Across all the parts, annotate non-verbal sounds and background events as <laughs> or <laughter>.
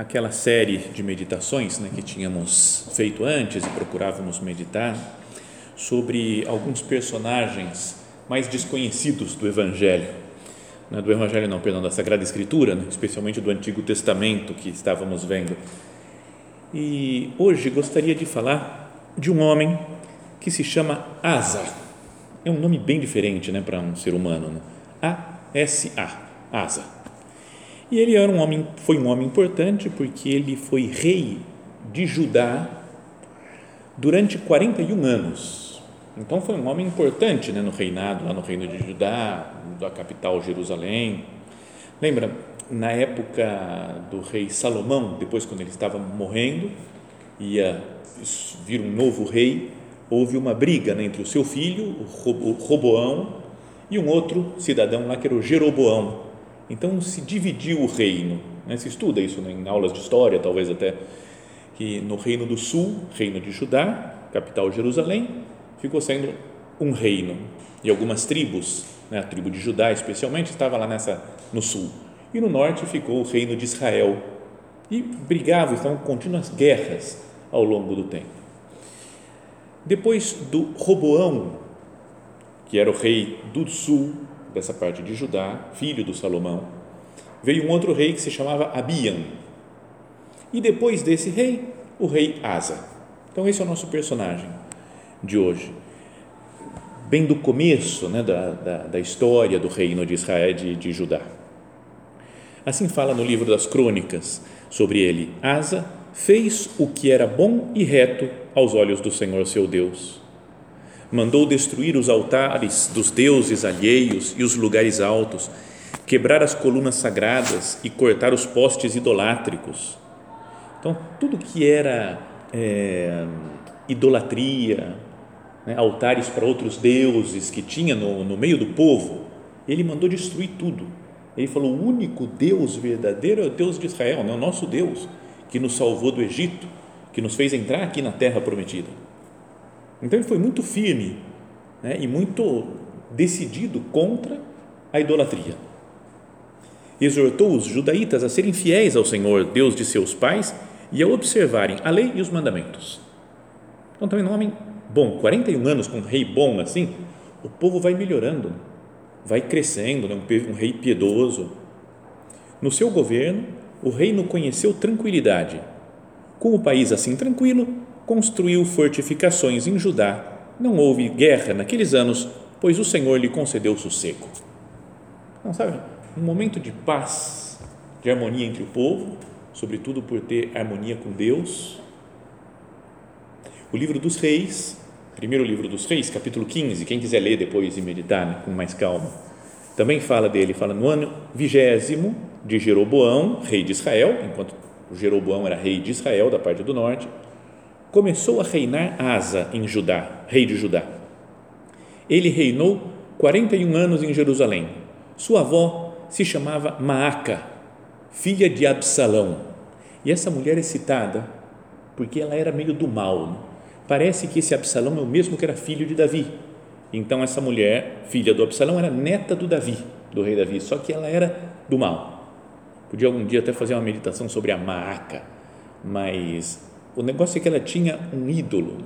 aquela série de meditações né, que tínhamos feito antes e procurávamos meditar sobre alguns personagens mais desconhecidos do Evangelho, né, do Evangelho não, perdão, da Sagrada Escritura, né, especialmente do Antigo Testamento que estávamos vendo. E hoje gostaria de falar de um homem que se chama Asa. É um nome bem diferente né, para um ser humano. Né? A-S-A, Asa. E ele era um homem, foi um homem importante porque ele foi rei de Judá durante 41 anos. Então foi um homem importante né, no reinado, lá no reino de Judá, da capital Jerusalém. Lembra, na época do rei Salomão, depois quando ele estava morrendo, ia vir um novo rei, houve uma briga né, entre o seu filho, o Roboão, e um outro cidadão lá que era o Jeroboão então se dividiu o reino. Né? Se estuda isso né? em aulas de história, talvez até, que no reino do sul, reino de Judá, capital Jerusalém, ficou sendo um reino. E algumas tribos, né? a tribo de Judá especialmente, estava lá nessa, no sul. E no norte ficou o reino de Israel. E brigavam, estavam contínuas guerras ao longo do tempo. Depois do Roboão, que era o rei do sul, dessa parte de Judá, filho do Salomão, veio um outro rei que se chamava Abiam. E depois desse rei, o rei Asa. Então, esse é o nosso personagem de hoje. Bem do começo né, da, da, da história do reino de Israel, de, de Judá. Assim fala no livro das crônicas sobre ele: Asa fez o que era bom e reto aos olhos do Senhor seu Deus mandou destruir os altares dos deuses alheios e os lugares altos, quebrar as colunas sagradas e cortar os postes idolátricos. Então, tudo que era é, idolatria, né, altares para outros deuses que tinha no, no meio do povo, ele mandou destruir tudo. Ele falou: o único Deus verdadeiro é o Deus de Israel, não é o nosso Deus, que nos salvou do Egito, que nos fez entrar aqui na terra prometida. Então ele foi muito firme né, e muito decidido contra a idolatria. Exortou os judaítas a serem fiéis ao Senhor, Deus de seus pais, e a observarem a lei e os mandamentos. Então, também um homem bom, 41 anos com um rei bom assim, o povo vai melhorando, vai crescendo, né? um, rei piedoso. No seu governo, o reino conheceu tranquilidade. Com o país assim tranquilo, construiu fortificações em Judá. Não houve guerra naqueles anos, pois o Senhor lhe concedeu sossego. Não sabe? Um momento de paz, de harmonia entre o povo, sobretudo por ter harmonia com Deus. O livro dos Reis, primeiro livro dos Reis, capítulo 15, quem quiser ler depois e meditar né, com mais calma, também fala dele, fala no ano vigésimo de Jeroboão, rei de Israel, enquanto Jeroboão era rei de Israel, da parte do norte, começou a reinar Asa em Judá, rei de Judá. Ele reinou 41 anos em Jerusalém. Sua avó se chamava Maaca, filha de Absalão. E essa mulher é citada porque ela era meio do mal. Né? Parece que esse Absalão é o mesmo que era filho de Davi. Então essa mulher, filha do Absalão, era neta do Davi, do rei Davi, só que ela era do mal. Podia algum dia até fazer uma meditação sobre a Maaca, mas o negócio é que ela tinha um ídolo,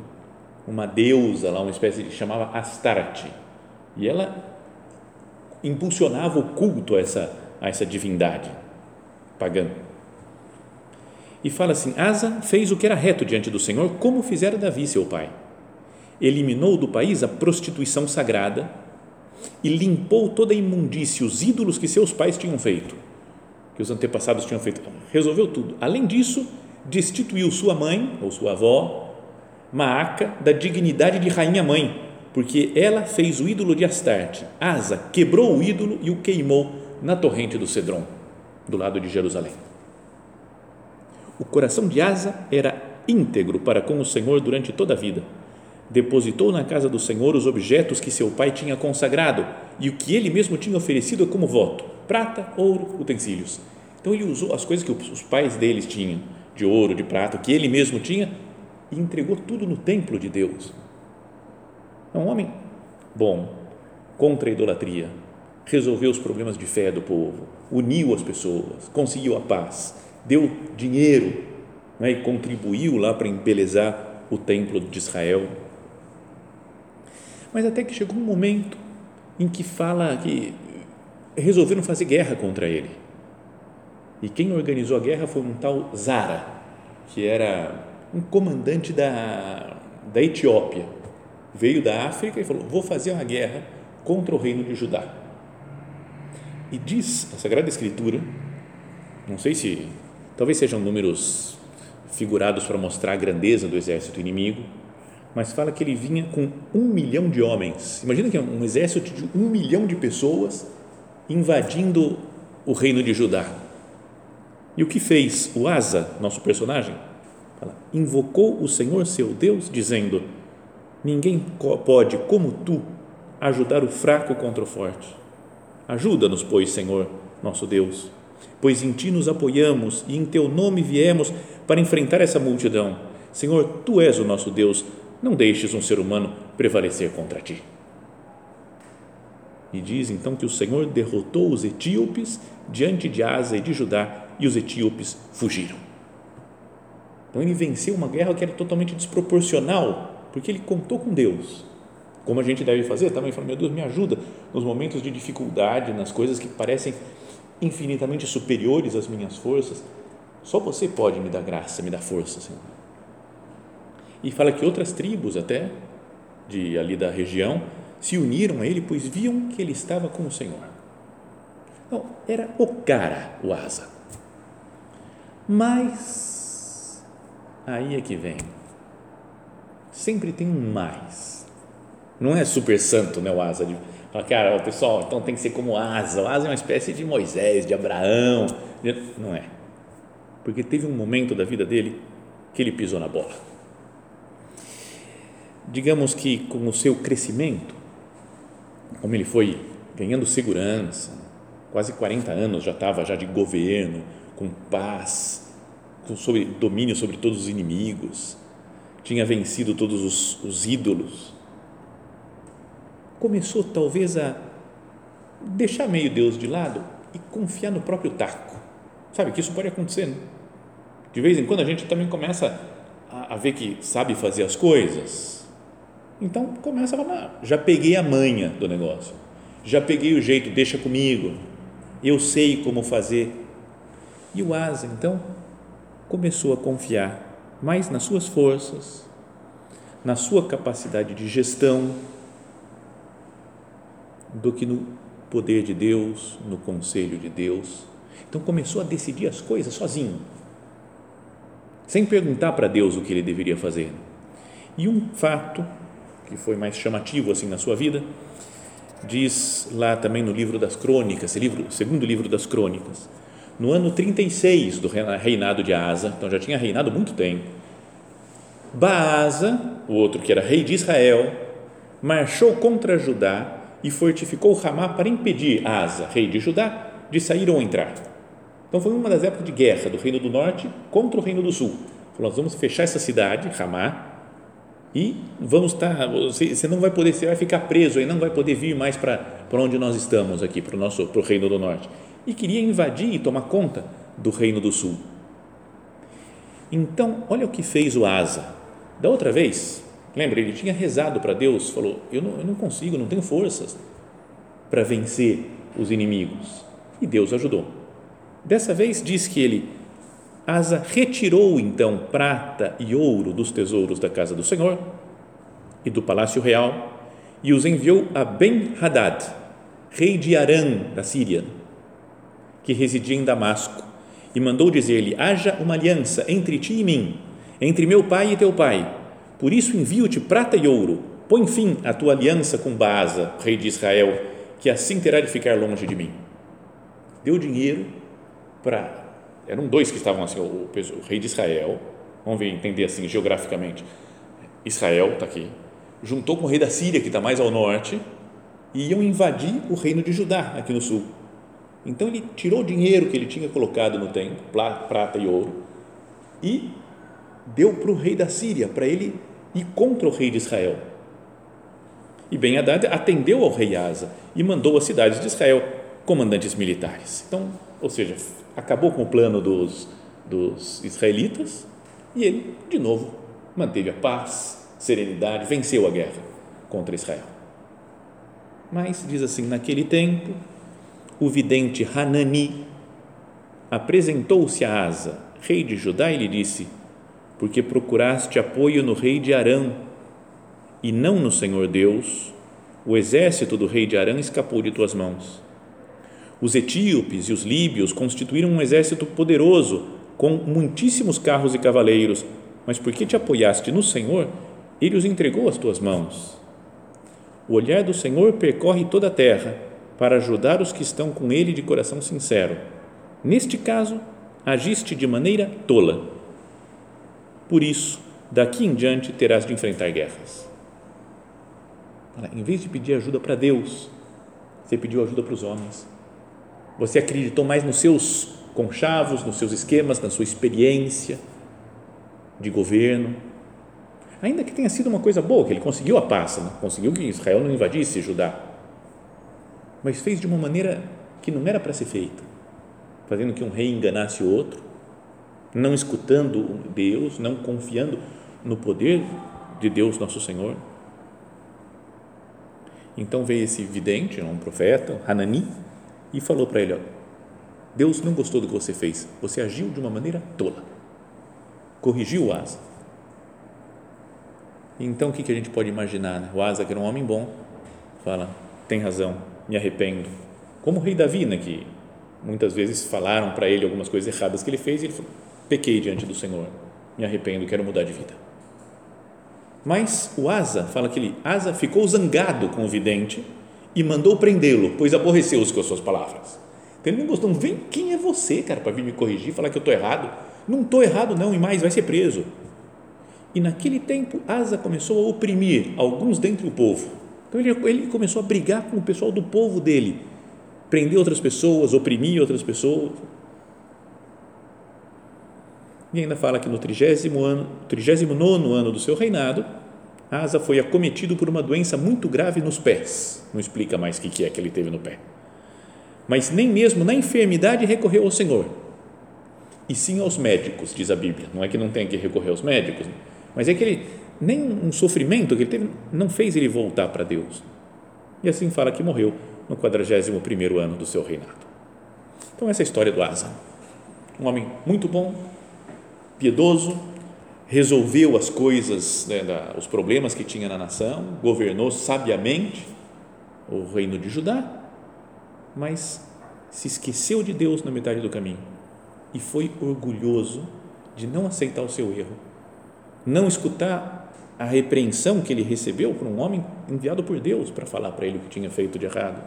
uma deusa lá, uma espécie de chamava Astarte, e ela impulsionava o culto a essa a essa divindade pagã. e fala assim: Asa fez o que era reto diante do Senhor, como fizera Davi, seu pai. Eliminou do país a prostituição sagrada e limpou toda a imundícia, os ídolos que seus pais tinham feito, que os antepassados tinham feito. Resolveu tudo. Além disso, destituiu sua mãe, ou sua avó, Maaca, da dignidade de rainha-mãe, porque ela fez o ídolo de Astarte. Asa quebrou o ídolo e o queimou na torrente do Cedron, do lado de Jerusalém. O coração de Asa era íntegro para com o Senhor durante toda a vida. Depositou na casa do Senhor os objetos que seu pai tinha consagrado e o que ele mesmo tinha oferecido como voto: prata, ouro, utensílios. Então ele usou as coisas que os pais deles tinham, de ouro, de prata, que ele mesmo tinha, e entregou tudo no templo de Deus. É um homem bom, contra a idolatria, resolveu os problemas de fé do povo, uniu as pessoas, conseguiu a paz, deu dinheiro né, e contribuiu lá para embelezar o templo de Israel. Mas até que chegou um momento em que fala que resolveram fazer guerra contra ele. E quem organizou a guerra foi um tal Zara, que era um comandante da, da Etiópia. Veio da África e falou: Vou fazer uma guerra contra o reino de Judá. E diz a Sagrada Escritura, não sei se Talvez sejam números figurados para mostrar a grandeza do exército inimigo, mas fala que ele vinha com um milhão de homens. Imagina que é um exército de um milhão de pessoas invadindo o reino de Judá. E o que fez o Asa, nosso personagem? Invocou o Senhor seu Deus, dizendo: Ninguém pode, como tu, ajudar o fraco contra o forte. Ajuda-nos, pois, Senhor, nosso Deus pois em ti nos apoiamos e em teu nome viemos para enfrentar essa multidão. Senhor, tu és o nosso Deus, não deixes um ser humano prevalecer contra ti. E diz então que o Senhor derrotou os etíopes diante de Asa e de Judá e os etíopes fugiram. Então ele venceu uma guerra que era totalmente desproporcional, porque ele contou com Deus. Como a gente deve fazer também, falou, meu Deus, me ajuda nos momentos de dificuldade, nas coisas que parecem infinitamente superiores às minhas forças, só você pode me dar graça, me dar força, Senhor. E fala que outras tribos até de ali da região se uniram a ele, pois viam que ele estava com o Senhor. Então, era o cara, o asa. Mas aí é que vem. Sempre tem um mais. Não é super santo, né, o asa de cara, pessoal, então tem que ser como Asa. O Asa é uma espécie de Moisés, de Abraão. Não é. Porque teve um momento da vida dele que ele pisou na bola. Digamos que com o seu crescimento, como ele foi ganhando segurança, quase 40 anos já estava já de governo, com paz, com sobre, domínio sobre todos os inimigos, tinha vencido todos os, os ídolos, começou talvez a deixar meio Deus de lado e confiar no próprio taco. Sabe que isso pode acontecer. Né? De vez em quando a gente também começa a, a, ver que sabe fazer as coisas. Então começa a falar: já peguei a manha do negócio, já peguei o jeito, deixa comigo, eu sei como fazer. E o Asa então começou a confiar mais nas suas forças, na sua capacidade de gestão do que no poder de Deus, no conselho de Deus. Então começou a decidir as coisas sozinho, sem perguntar para Deus o que ele deveria fazer. E um fato que foi mais chamativo assim na sua vida, diz lá também no livro das Crônicas, livro, segundo livro das Crônicas, no ano 36 do reinado de Asa, então já tinha reinado muito tempo. Baasa, o outro que era rei de Israel, marchou contra Judá e fortificou Ramá para impedir Asa, rei de Judá, de sair ou entrar. Então foi uma das épocas de guerra do reino do norte contra o reino do sul. Falou, nós vamos fechar essa cidade, Ramá, e vamos estar, tá, você, você não vai poder, você vai ficar preso aí, não vai poder vir mais para, para onde nós estamos aqui, para o nosso, para o reino do norte. E queria invadir e tomar conta do reino do sul. Então, olha o que fez o Asa. Da outra vez, Lembra, ele tinha rezado para Deus, falou: eu não, eu não consigo, não tenho forças para vencer os inimigos. E Deus ajudou. Dessa vez diz que ele Asa retirou então prata e ouro dos tesouros da casa do Senhor e do palácio real e os enviou a Ben-Hadad, rei de Arã, da Síria, que residia em Damasco, e mandou dizer-lhe: Haja uma aliança entre ti e mim, entre meu pai e teu pai. Por isso envio-te prata e ouro. Põe fim à tua aliança com Baasa, rei de Israel, que assim terá de ficar longe de mim. Deu dinheiro para. Eram dois que estavam assim, o, o, o rei de Israel, vamos ver, entender assim geograficamente. Israel está aqui, juntou com o rei da Síria, que está mais ao norte, e iam invadir o reino de Judá, aqui no sul. Então ele tirou o dinheiro que ele tinha colocado no templo, prata e ouro, e deu para o rei da Síria, para ele ir contra o rei de Israel. E Ben Haddad atendeu ao rei Asa e mandou às cidades de Israel comandantes militares. Então, ou seja, acabou com o plano dos, dos israelitas e ele, de novo, manteve a paz, serenidade, venceu a guerra contra Israel. Mas, diz assim, naquele tempo, o vidente Hanani apresentou-se a Asa, rei de Judá, e lhe disse: Porque procuraste apoio no rei de Arã e não no Senhor Deus, o exército do rei de Arã escapou de tuas mãos. Os etíopes e os líbios constituíram um exército poderoso, com muitíssimos carros e cavaleiros, mas porque te apoiaste no Senhor, ele os entregou às tuas mãos. O olhar do Senhor percorre toda a terra para ajudar os que estão com ele de coração sincero. Neste caso, agiste de maneira tola. Por isso, daqui em diante terás de enfrentar guerras. Em vez de pedir ajuda para Deus, você pediu ajuda para os homens. Você acreditou mais nos seus conchavos, nos seus esquemas, na sua experiência de governo ainda que tenha sido uma coisa boa, que ele conseguiu a paz, né? conseguiu que Israel não invadisse Judá, mas fez de uma maneira que não era para ser feita, fazendo que um rei enganasse o outro, não escutando Deus, não confiando no poder de Deus nosso Senhor. Então veio esse vidente, um profeta, Hanani, e falou para ele: ó, Deus não gostou do que você fez, você agiu de uma maneira tola, corrigiu o Asa então, o que, que a gente pode imaginar? Né? O Asa, que era um homem bom, fala: tem razão, me arrependo. Como o rei Davi, né, que muitas vezes falaram para ele algumas coisas erradas que ele fez e ele falou: pequei diante do Senhor, me arrependo, quero mudar de vida. Mas o Asa fala que ele, Asa ficou zangado com o vidente e mandou prendê-lo, pois aborreceu-os com as suas palavras. Então ele não gostou, vem, quem é você, cara, para vir me corrigir, falar que eu estou errado? Não estou errado, não, e mais, vai ser preso. E naquele tempo, Asa começou a oprimir alguns dentre o povo. Então ele, ele começou a brigar com o pessoal do povo dele, prender outras pessoas, oprimir outras pessoas. E ainda fala que no 30 ano, 39 ano do seu reinado, Asa foi acometido por uma doença muito grave nos pés. Não explica mais o que é que ele teve no pé. Mas nem mesmo na enfermidade recorreu ao Senhor, e sim aos médicos, diz a Bíblia. Não é que não tenha que recorrer aos médicos, mas é que ele, nem um sofrimento que ele teve, não fez ele voltar para Deus. E assim fala que morreu no 41 ano do seu reinado. Então, essa é a história do Asa. Um homem muito bom, piedoso, resolveu as coisas, né, da, os problemas que tinha na nação, governou sabiamente o reino de Judá, mas se esqueceu de Deus na metade do caminho e foi orgulhoso de não aceitar o seu erro não escutar a repreensão que ele recebeu por um homem enviado por Deus para falar para ele o que tinha feito de errado.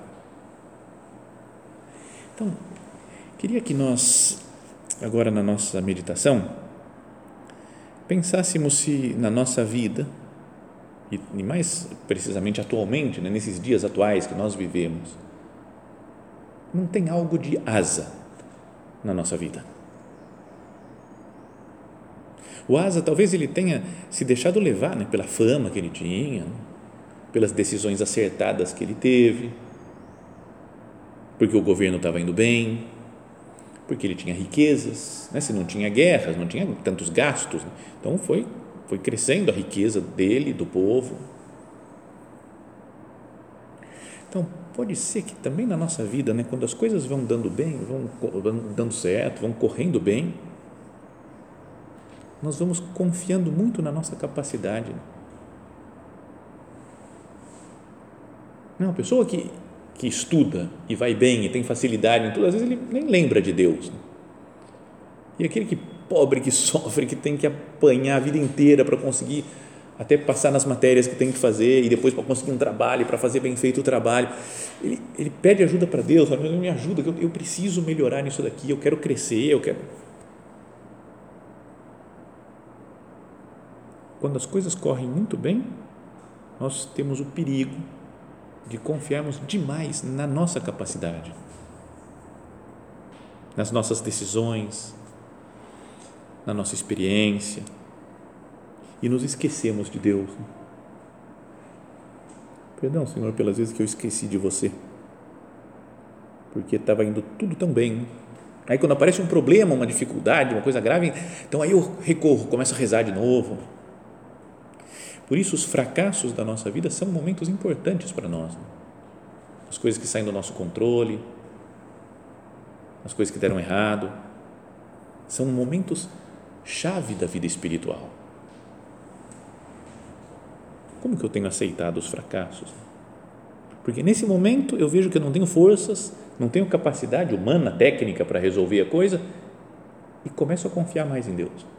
Então, queria que nós, agora na nossa meditação, pensássemos se na nossa vida, e mais precisamente atualmente, né, nesses dias atuais que nós vivemos, não tem algo de asa na nossa vida. O Asa, talvez ele tenha se deixado levar né, pela fama que ele tinha, né, pelas decisões acertadas que ele teve, porque o governo estava indo bem, porque ele tinha riquezas, né, se não tinha guerras, não tinha tantos gastos. Né, então foi, foi crescendo a riqueza dele, do povo. Então, pode ser que também na nossa vida, né, quando as coisas vão dando bem, vão, vão dando certo, vão correndo bem, nós vamos confiando muito na nossa capacidade. Não, a pessoa que, que estuda e vai bem e tem facilidade em tudo, às vezes ele nem lembra de Deus. E aquele que pobre, que <laughs> sofre, que tem que apanhar a vida inteira para conseguir até passar nas matérias que tem que fazer e depois para conseguir um trabalho, para fazer bem feito o trabalho, ele, ele pede ajuda para Deus, fala, me ajuda, eu, eu preciso melhorar nisso daqui, eu quero crescer, eu quero. Quando as coisas correm muito bem, nós temos o perigo de confiarmos demais na nossa capacidade, nas nossas decisões, na nossa experiência e nos esquecemos de Deus. Perdão, Senhor, pelas vezes que eu esqueci de você, porque estava indo tudo tão bem. Aí, quando aparece um problema, uma dificuldade, uma coisa grave, então aí eu recorro, começo a rezar de novo por isso, os fracassos da nossa vida são momentos importantes para nós. Né? As coisas que saem do nosso controle, as coisas que deram errado, são momentos chave da vida espiritual. Como que eu tenho aceitado os fracassos? Porque nesse momento eu vejo que eu não tenho forças, não tenho capacidade humana, técnica para resolver a coisa e começo a confiar mais em Deus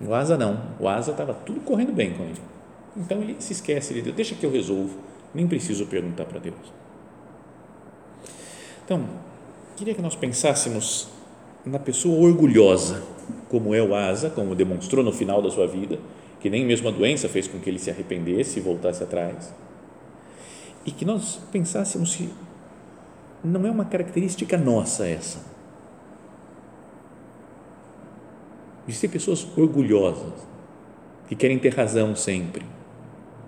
o asa não. O asa estava tudo correndo bem com ele. Então ele se esquece de Deus. Deixa que eu resolvo. Nem preciso perguntar para Deus. Então, queria que nós pensássemos na pessoa orgulhosa, como é o asa, como demonstrou no final da sua vida, que nem mesmo a doença fez com que ele se arrependesse e voltasse atrás. E que nós pensássemos se não é uma característica nossa essa Existem pessoas orgulhosas, que querem ter razão sempre,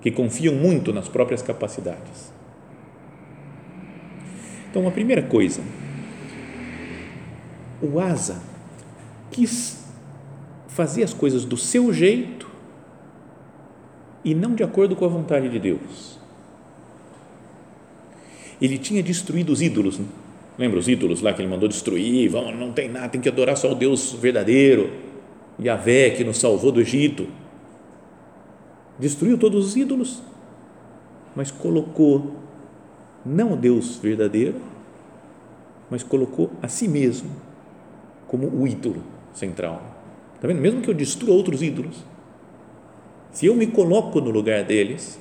que confiam muito nas próprias capacidades. Então, a primeira coisa, o Asa quis fazer as coisas do seu jeito e não de acordo com a vontade de Deus. Ele tinha destruído os ídolos, né? lembra os ídolos lá que ele mandou destruir? Vamos, não tem nada, tem que adorar só o Deus verdadeiro Yahvé que nos salvou do Egito, destruiu todos os ídolos, mas colocou não o Deus verdadeiro, mas colocou a si mesmo como o ídolo central. Está vendo? Mesmo que eu destrua outros ídolos, se eu me coloco no lugar deles,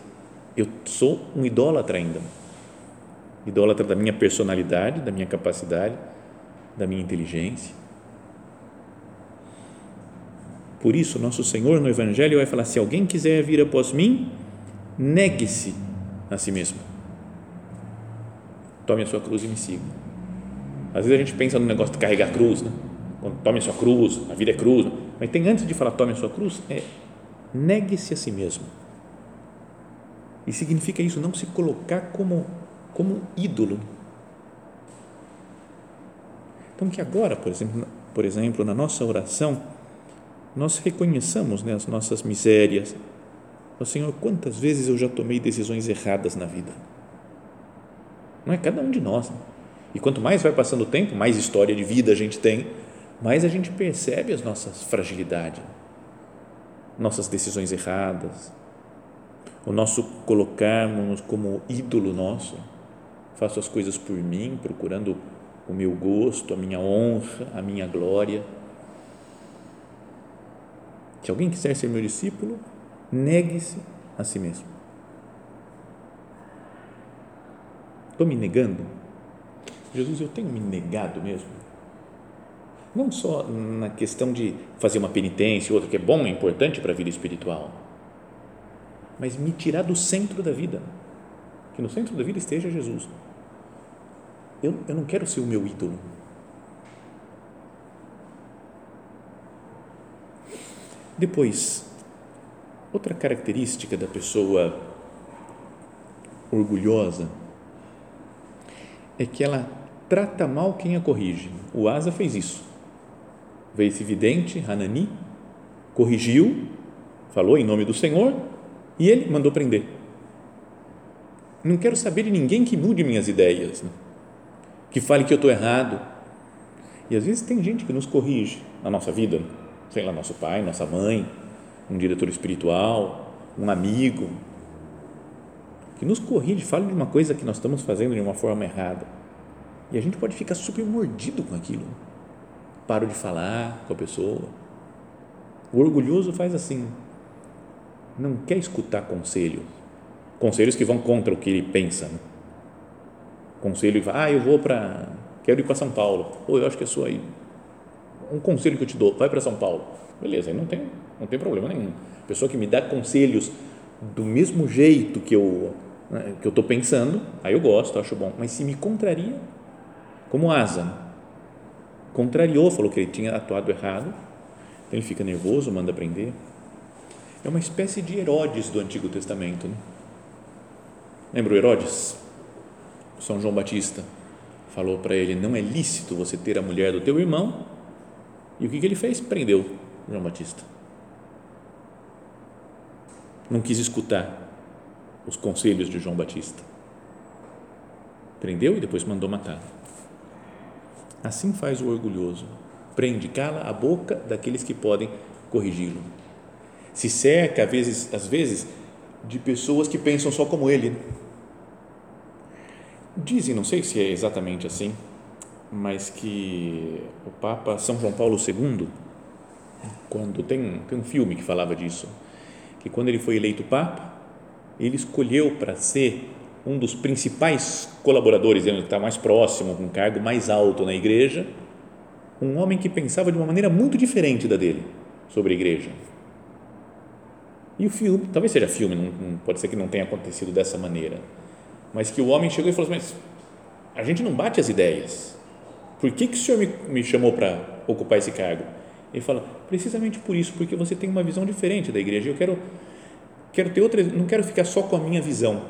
eu sou um idólatra ainda. Idólatra da minha personalidade, da minha capacidade, da minha inteligência por isso, nosso Senhor no Evangelho vai falar: se alguém quiser vir após mim, negue-se a si mesmo. Tome a sua cruz e me siga. Às vezes a gente pensa no negócio de carregar a cruz, né? Tome a sua cruz, a vida é cruz. Mas tem antes de falar tome a sua cruz, é negue-se a si mesmo. E significa isso, não se colocar como, como ídolo. Então, que agora, por exemplo, por exemplo, na nossa oração, nós reconheçamos né, as nossas misérias. O Senhor, quantas vezes eu já tomei decisões erradas na vida? Não é cada um de nós. Né? E quanto mais vai passando o tempo, mais história de vida a gente tem, mais a gente percebe as nossas fragilidades, nossas decisões erradas, o nosso colocarmos como ídolo nosso. Faço as coisas por mim, procurando o meu gosto, a minha honra, a minha glória se alguém quiser ser meu discípulo, negue-se a si mesmo. Estou me negando? Jesus, eu tenho me negado mesmo? Não só na questão de fazer uma penitência, outra que é bom, é importante para a vida espiritual, mas me tirar do centro da vida. Que no centro da vida esteja Jesus. Eu, eu não quero ser o meu ídolo Depois, outra característica da pessoa orgulhosa é que ela trata mal quem a corrige. O Asa fez isso. Veio esse vidente, Hanani, corrigiu, falou em nome do Senhor e ele mandou prender. Não quero saber de ninguém que mude minhas ideias, né? que fale que eu estou errado. E às vezes tem gente que nos corrige na nossa vida, sei lá, nosso pai, nossa mãe, um diretor espiritual, um amigo, que nos corrige, fala de uma coisa que nós estamos fazendo de uma forma errada. E a gente pode ficar super mordido com aquilo. Paro de falar com a pessoa. O orgulhoso faz assim, não quer escutar conselho, conselhos que vão contra o que ele pensa. Né? Conselho, ah, eu vou para, quero ir para São Paulo, ou eu acho que é sua aí. Um conselho que eu te dou, vai para São Paulo. Beleza, aí não tem, não tem problema nenhum. Pessoa que me dá conselhos do mesmo jeito que eu né, que eu estou pensando, aí eu gosto, acho bom. Mas se me contraria, como Asa, contrariou, falou que ele tinha atuado errado, então ele fica nervoso, manda prender. É uma espécie de Herodes do Antigo Testamento. Né? Lembra o Herodes? São João Batista falou para ele: não é lícito você ter a mulher do teu irmão. E o que, que ele fez? Prendeu João Batista. Não quis escutar os conselhos de João Batista. Prendeu e depois mandou matar. Assim faz o orgulhoso. Prende, cala a boca daqueles que podem corrigi-lo. Se cerca, às vezes, às vezes, de pessoas que pensam só como ele. Dizem, não sei se é exatamente assim, mas que o Papa São João Paulo II, quando tem, tem um filme que falava disso, que quando ele foi eleito Papa, ele escolheu para ser um dos principais colaboradores, ele está mais próximo, com um cargo mais alto na igreja, um homem que pensava de uma maneira muito diferente da dele sobre a igreja. E o filme, talvez seja filme, não, não, pode ser que não tenha acontecido dessa maneira, mas que o homem chegou e falou assim, mas a gente não bate as ideias, por que, que o senhor me, me chamou para ocupar esse cargo? Ele fala, precisamente por isso, porque você tem uma visão diferente da igreja, eu quero Quero ter outra, não quero ficar só com a minha visão.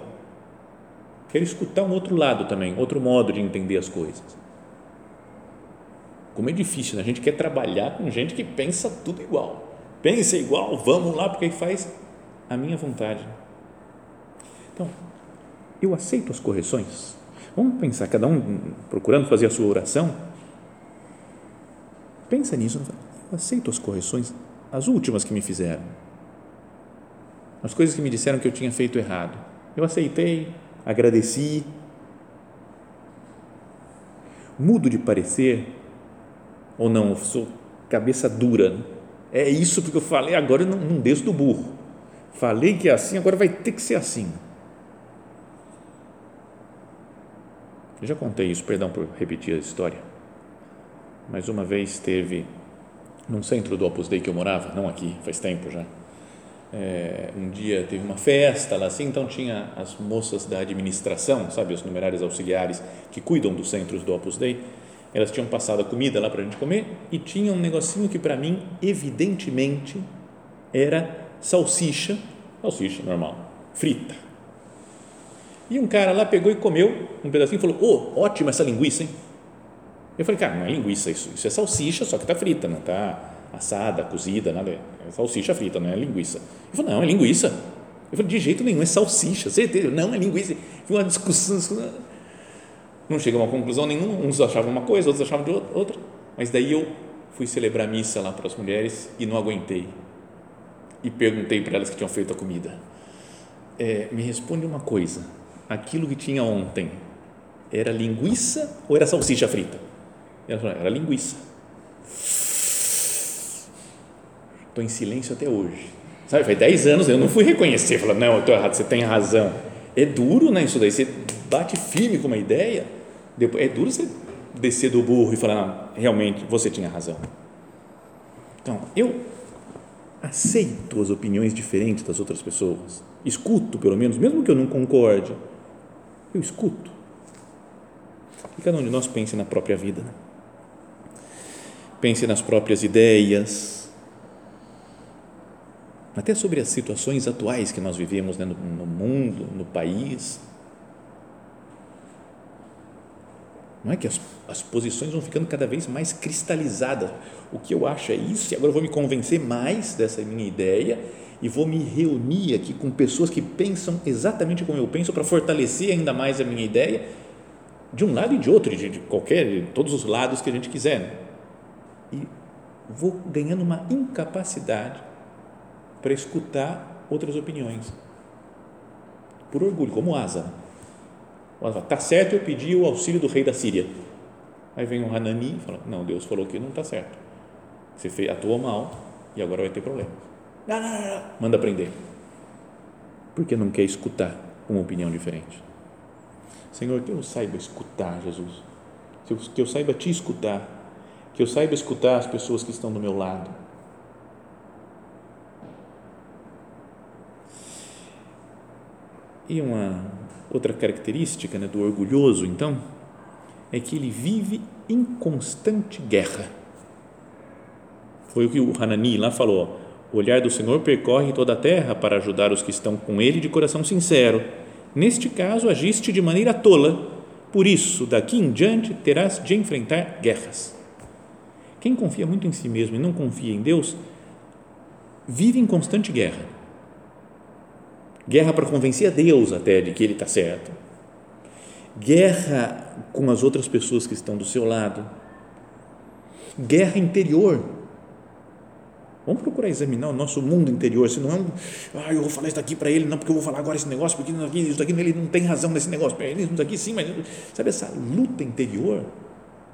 Quero escutar um outro lado também, outro modo de entender as coisas. Como é difícil, né? a gente quer trabalhar com gente que pensa tudo igual. Pensa igual, vamos lá, porque faz a minha vontade. Então, eu aceito as correções. Vamos pensar, cada um procurando fazer a sua oração. Pensa nisso. Eu aceito as correções, as últimas que me fizeram as coisas que me disseram que eu tinha feito errado. Eu aceitei, agradeci. Mudo de parecer ou não? Sou cabeça dura. É isso porque eu falei, agora eu não, não desço do burro. Falei que é assim, agora vai ter que ser assim. Eu já contei isso, perdão por repetir a história. Mas uma vez teve, num centro do Opus Dei que eu morava, não aqui, faz tempo já, é, um dia teve uma festa lá assim, então tinha as moças da administração, sabe, os numerários auxiliares que cuidam dos centros do Opus Dei, elas tinham passado a comida lá para a gente comer e tinha um negocinho que para mim, evidentemente, era salsicha, salsicha normal, frita. E um cara lá pegou e comeu um pedacinho e falou, oh, ótima essa linguiça, hein? Eu falei, cara, não é linguiça isso, isso é salsicha, só que está frita, não está assada, cozida, nada, é salsicha frita, não é linguiça. Ele falou, não, é linguiça. Eu falei, de jeito nenhum, é salsicha, certeza, não, é linguiça. Foi uma discussão, não chegou a uma conclusão nenhuma, uns achavam uma coisa, outros achavam de outra, mas daí eu fui celebrar missa lá para as mulheres e não aguentei. E perguntei para elas que tinham feito a comida. É, me responde uma coisa, aquilo que tinha ontem era linguiça ou era salsicha frita? Ela falou, era linguiça estou em silêncio até hoje. Sabe, faz 10 anos eu não fui reconhecer, falar, não, eu estou errado, você tem razão. É duro, né, isso daí, você bate firme com uma ideia, depois, é duro você descer do burro e falar, não, realmente, você tinha razão. Então, eu aceito as opiniões diferentes das outras pessoas, escuto pelo menos, mesmo que eu não concorde, eu escuto. E cada um de nós pense na própria vida, né? pense nas próprias ideias, até sobre as situações atuais que nós vivemos né, no, no mundo, no país. Não é que as, as posições vão ficando cada vez mais cristalizadas. O que eu acho é isso, e agora eu vou me convencer mais dessa minha ideia e vou me reunir aqui com pessoas que pensam exatamente como eu penso para fortalecer ainda mais a minha ideia, de um lado e de outro, de, de qualquer, de todos os lados que a gente quiser. Né? E vou ganhando uma incapacidade para escutar outras opiniões. Por orgulho, como Asa. O tá certo eu pedi o auxílio do rei da Síria. Aí vem o Hanani e fala, não, Deus falou que não está certo. Você fez, atuou mal e agora vai ter problema. Não, não, não, Manda prender. Porque não quer escutar uma opinião diferente. Senhor, que eu saiba escutar, Jesus. Que eu saiba te escutar. Que eu saiba escutar as pessoas que estão do meu lado. E uma outra característica né, do orgulhoso, então, é que ele vive em constante guerra. Foi o que o Hanani lá falou. O olhar do Senhor percorre toda a terra para ajudar os que estão com ele de coração sincero. Neste caso, agiste de maneira tola. Por isso, daqui em diante, terás de enfrentar guerras. Quem confia muito em si mesmo e não confia em Deus, vive em constante guerra. Guerra para convencer a Deus até de que ele está certo guerra com as outras pessoas que estão do seu lado, guerra interior. Vamos procurar examinar o nosso mundo interior, se não é um, ah, eu vou falar isso daqui para ele, não porque eu vou falar agora esse negócio, porque isso daqui, ele não tem razão nesse negócio, isso daqui sim, mas sabe essa luta interior,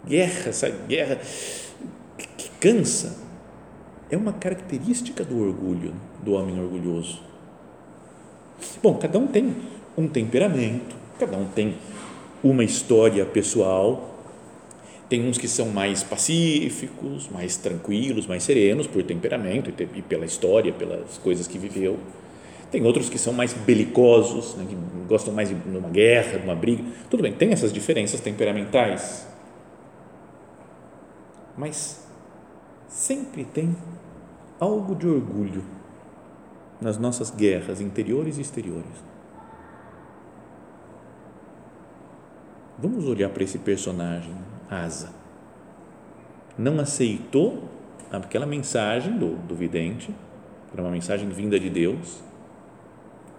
guerra, essa guerra que cansa, é uma característica do orgulho, do homem orgulhoso. Bom, cada um tem um temperamento, cada um tem uma história pessoal. Tem uns que são mais pacíficos, mais tranquilos, mais serenos por temperamento e pela história, pelas coisas que viveu. Tem outros que são mais belicosos, né, que gostam mais de uma guerra, de uma briga. Tudo bem, tem essas diferenças temperamentais. Mas sempre tem algo de orgulho nas nossas guerras interiores e exteriores. Vamos olhar para esse personagem, Asa. Não aceitou aquela mensagem do, do vidente, era uma mensagem vinda de Deus,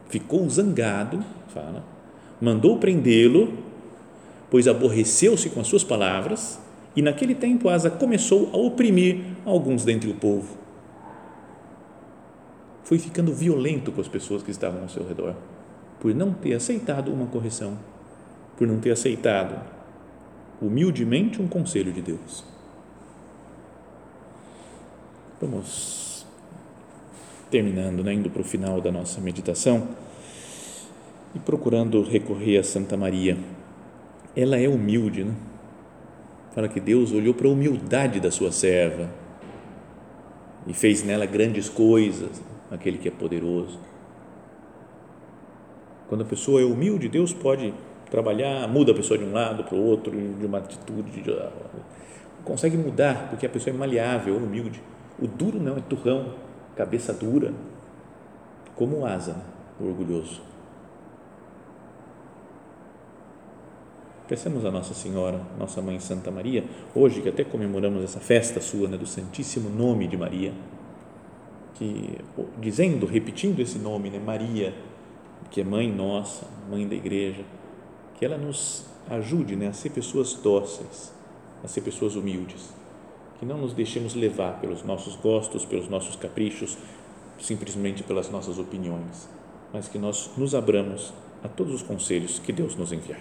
ficou zangado, fala, mandou prendê-lo, pois aborreceu-se com as suas palavras, e naquele tempo Asa começou a oprimir alguns dentre o povo. Foi ficando violento com as pessoas que estavam ao seu redor, por não ter aceitado uma correção por não ter aceitado humildemente um conselho de Deus. Vamos terminando, né, indo para o final da nossa meditação e procurando recorrer a Santa Maria. Ela é humilde, né? Fala que Deus olhou para a humildade da sua serva e fez nela grandes coisas, aquele que é poderoso. Quando a pessoa é humilde, Deus pode trabalhar, muda a pessoa de um lado para o outro, de uma atitude, de, consegue mudar, porque a pessoa é maleável, humilde. O duro não, é turrão, cabeça dura, como o asa, né? o orgulhoso. Peçamos a Nossa Senhora, Nossa Mãe Santa Maria, hoje que até comemoramos essa festa sua, né, do Santíssimo Nome de Maria, que dizendo, repetindo esse nome, né, Maria, que é mãe nossa, mãe da igreja, que ela nos ajude né, a ser pessoas dóceis, a ser pessoas humildes, que não nos deixemos levar pelos nossos gostos, pelos nossos caprichos, simplesmente pelas nossas opiniões, mas que nós nos abramos a todos os conselhos que Deus nos enviar.